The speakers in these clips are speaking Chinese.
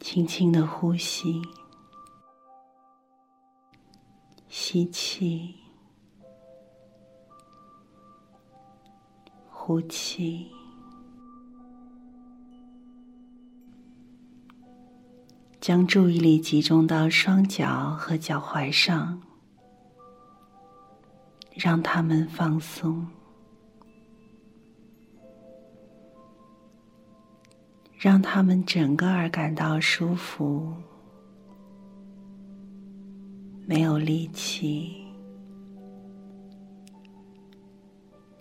轻轻的呼吸，吸气，呼气。将注意力集中到双脚和脚踝上，让它们放松，让他们整个儿感到舒服，没有力气，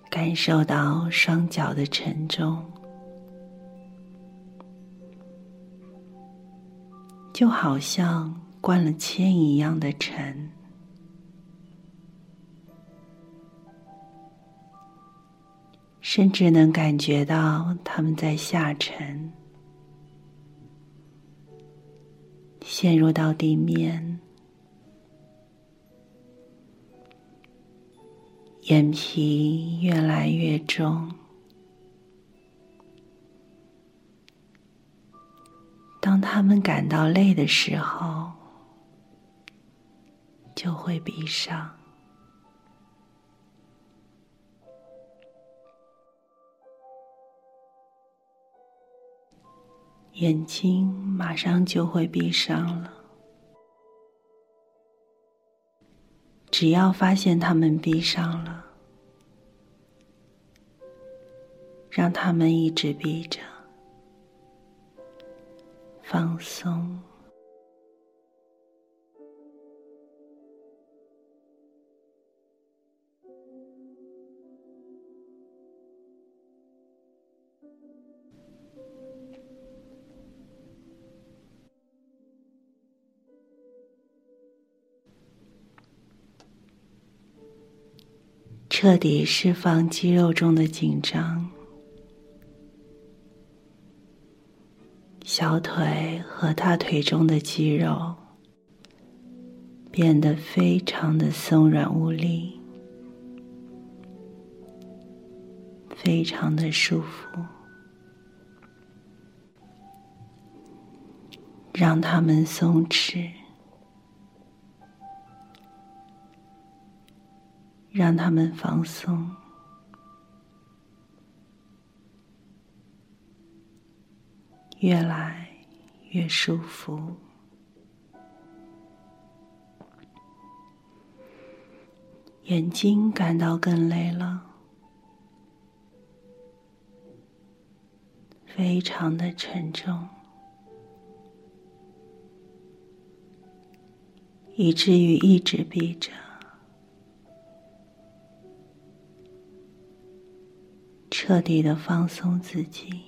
感受到双脚的沉重。就好像灌了铅一样的沉，甚至能感觉到他们在下沉，陷入到地面，眼皮越来越重。当他们感到累的时候，就会闭上眼睛，马上就会闭上了。只要发现他们闭上了，让他们一直闭着。放松，彻底释放肌肉中的紧张。小腿和大腿中的肌肉变得非常的松软无力，非常的舒服，让它们松弛，让他们放松。越来越舒服，眼睛感到更累了，非常的沉重，以至于一直闭着，彻底的放松自己。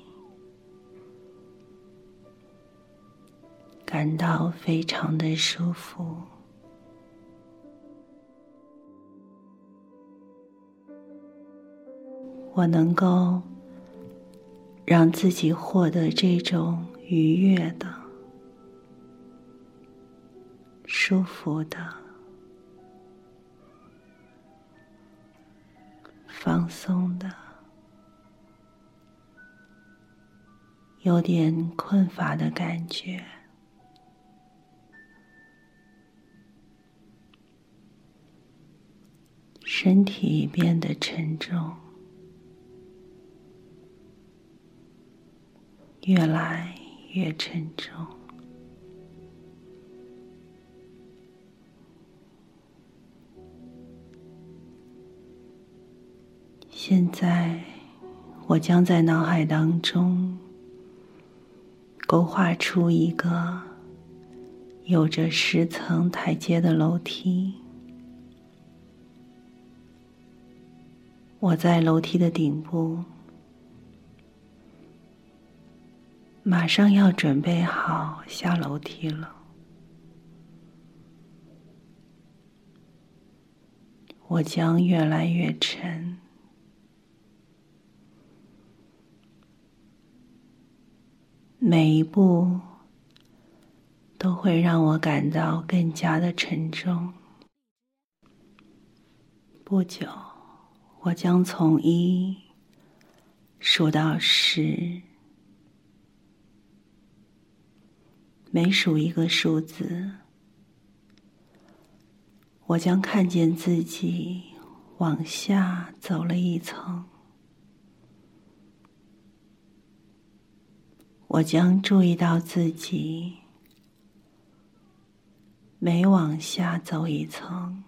感到非常的舒服，我能够让自己获得这种愉悦的、舒服的、放松的、有点困乏的感觉。身体变得沉重，越来越沉重。现在，我将在脑海当中勾画出一个有着十层台阶的楼梯。我在楼梯的顶部，马上要准备好下楼梯了。我将越来越沉，每一步都会让我感到更加的沉重。不久。我将从一数到十，每数一个数字，我将看见自己往下走了一层。我将注意到自己每往下走一层，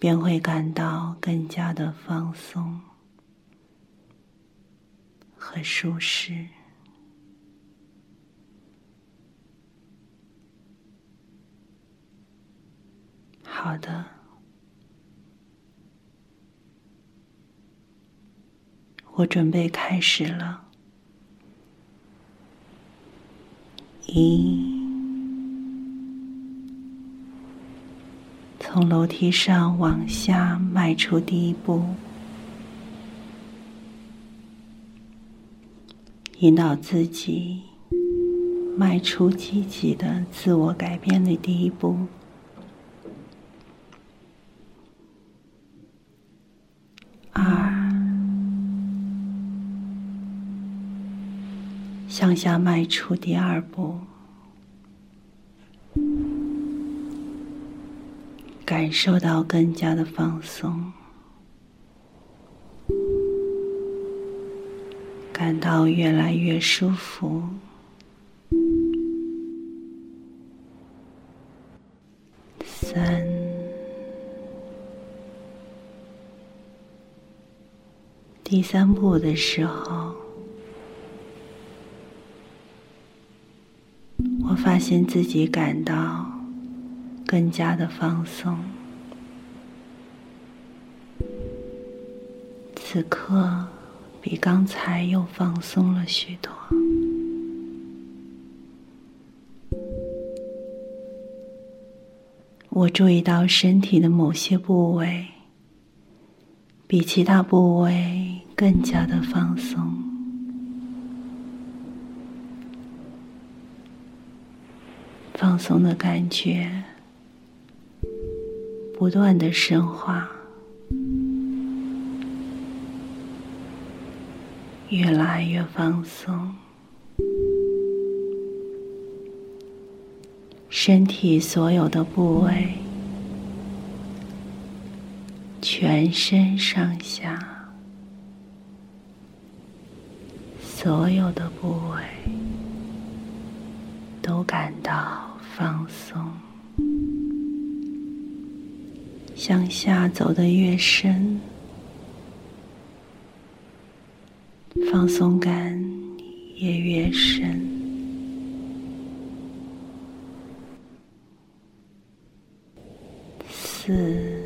便会感到更加的放松和舒适。好的，我准备开始了。一，从楼梯上往下迈出第一步，引导自己迈出积极的自我改变的第一步。向下迈出第二步，感受到更加的放松，感到越来越舒服。三，第三步的时候。我发现自己感到更加的放松，此刻比刚才又放松了许多。我注意到身体的某些部位比其他部位更加的放松。放松的感觉不断的深化，越来越放松，身体所有的部位，全身上下所有的部位都感到。放松，向下走的越深，放松感也越深。四，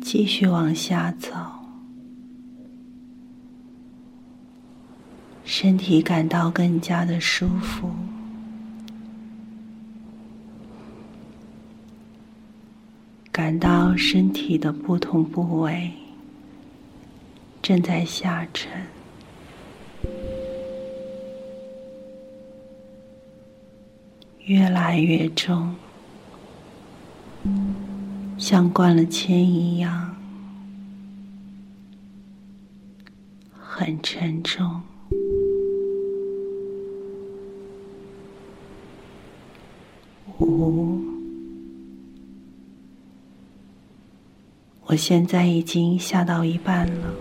继续往下走。身体感到更加的舒服，感到身体的不同部位正在下沉，越来越重，像灌了铅一样，很沉重。五，我现在已经下到一半了，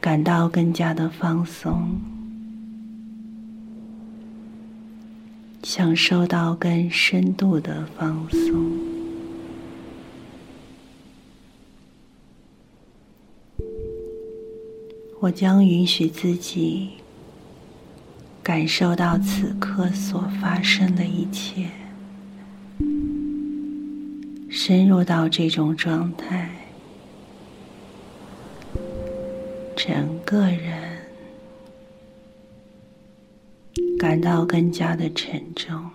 感到更加的放松，享受到更深度的放松。我将允许自己。感受到此刻所发生的一切，深入到这种状态，整个人感到更加的沉重，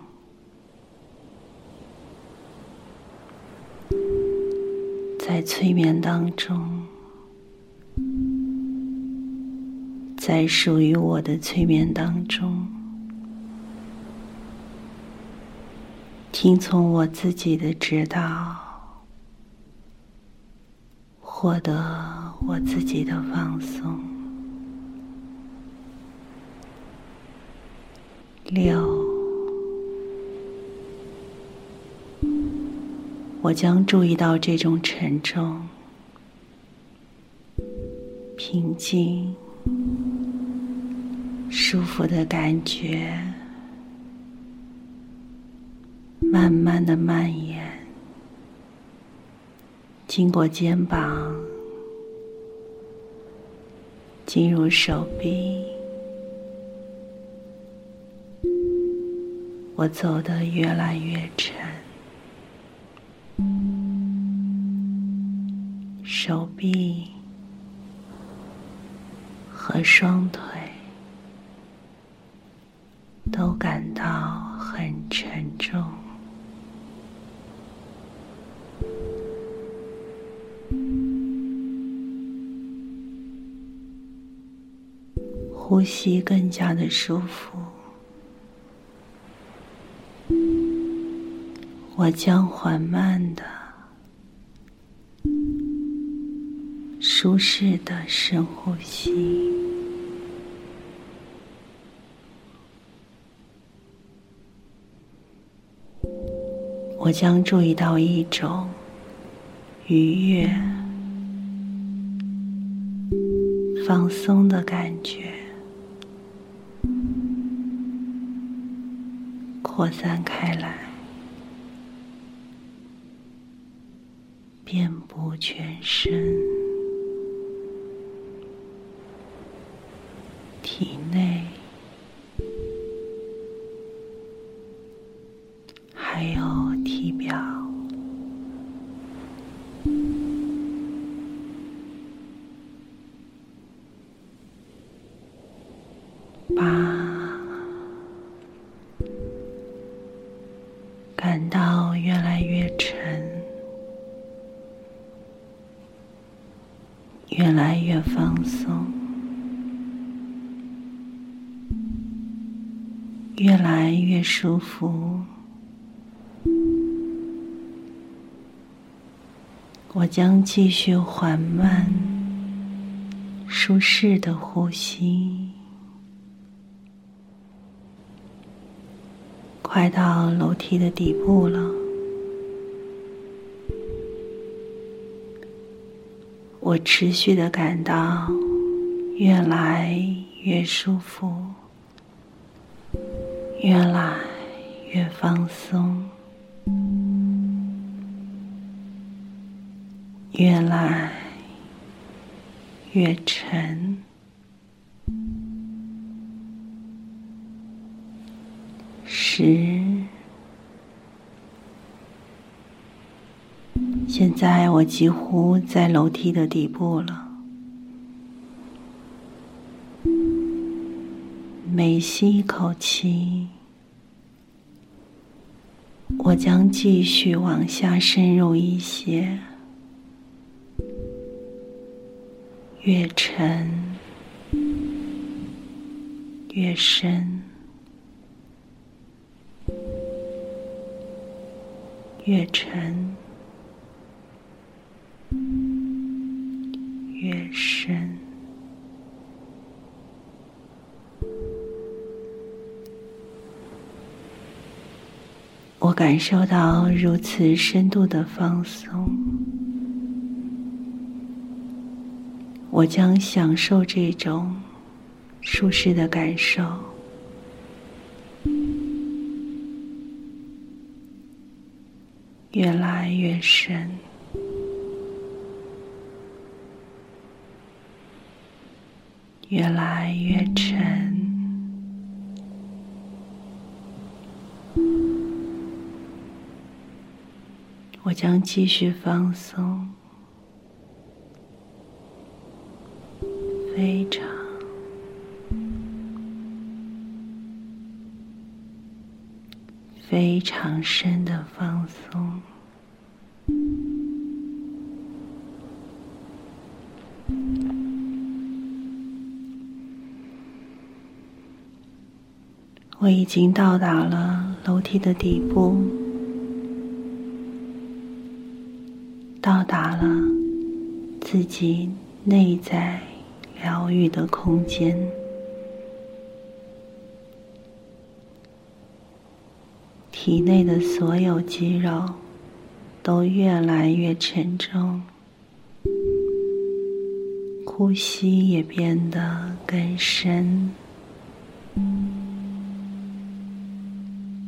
在催眠当中。在属于我的催眠当中，听从我自己的指导，获得我自己的放松。六，我将注意到这种沉重、平静、舒服的感觉，慢慢的蔓延。经过肩膀，进入手臂，我走得越来越沉，手臂和双腿都感到很沉重。呼吸更加的舒服，我将缓慢的、舒适的深呼吸。我将注意到一种愉悦、放松的感觉。扩散开来，遍布全身、体内，舒服。我将继续缓慢、舒适的呼吸。快到楼梯的底部了，我持续的感到越来越舒服，越来越放松，越来越沉。十，现在我几乎在楼梯的底部了。每吸一口气，我将继续往下深入一些，越沉越深。越沉，越深。我感受到如此深度的放松，我将享受这种舒适的感受。越来越深，越来越沉。我将继续放松，非常。非常深的放松，我已经到达了楼梯的底部，到达了自己内在疗愈的空间。体内的所有肌肉都越来越沉重，呼吸也变得更深、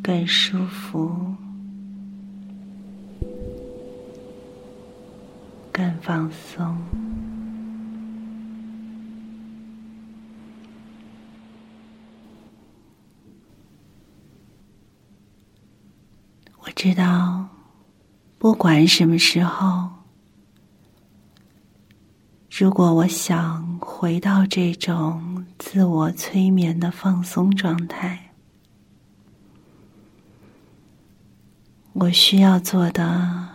更舒服、放松。我知道，不管什么时候，如果我想回到这种自我催眠的放松状态，我需要做的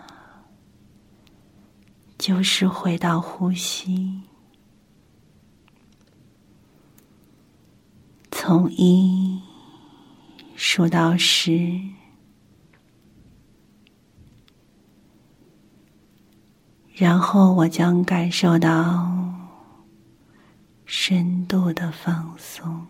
就是回到呼吸，从一数到十。然后我将感受到深度的放松。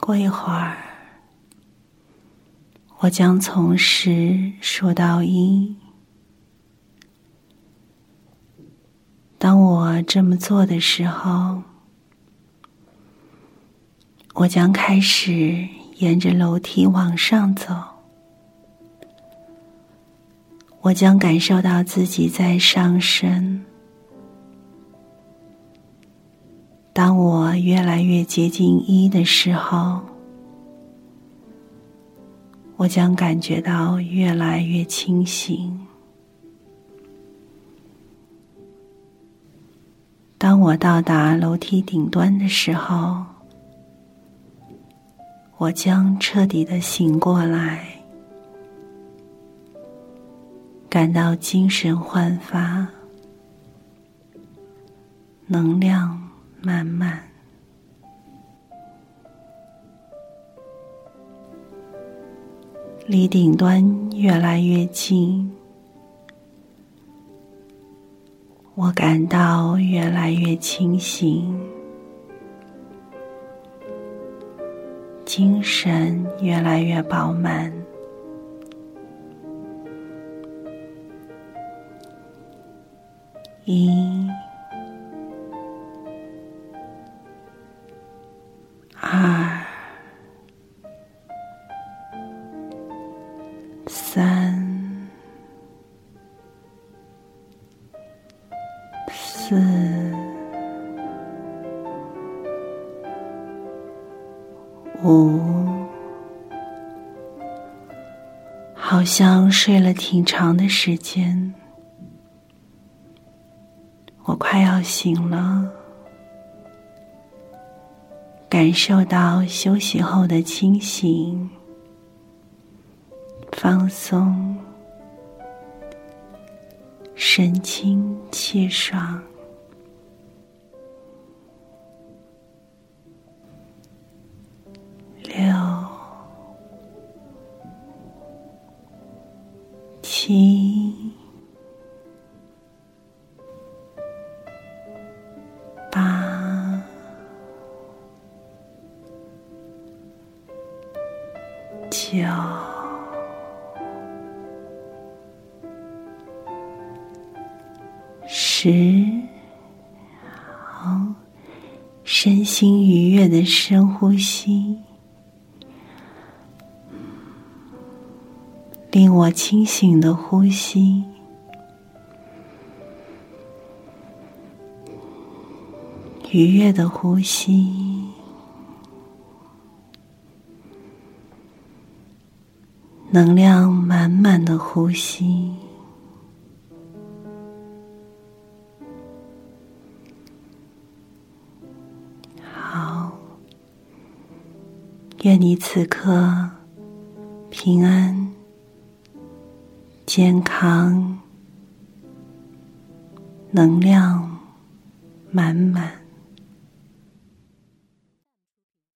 过一会儿，我将从十数到一。当我这么做的时候，我将开始。沿着楼梯往上走，我将感受到自己在上升。当我越来越接近一的时候，我将感觉到越来越清醒。当我到达楼梯顶端的时候，我将彻底的醒过来，感到精神焕发，能量满满。离顶端越来越近，我感到越来越清醒。精神越来越饱满，一、四。五，好像睡了挺长的时间，我快要醒了，感受到休息后的清醒、放松、神清气爽。七、八、九、十，好，身心愉悦的深呼吸。我清醒的呼吸，愉悦的呼吸，能量满满的呼吸。好，愿你此刻平安。健康，能量满满。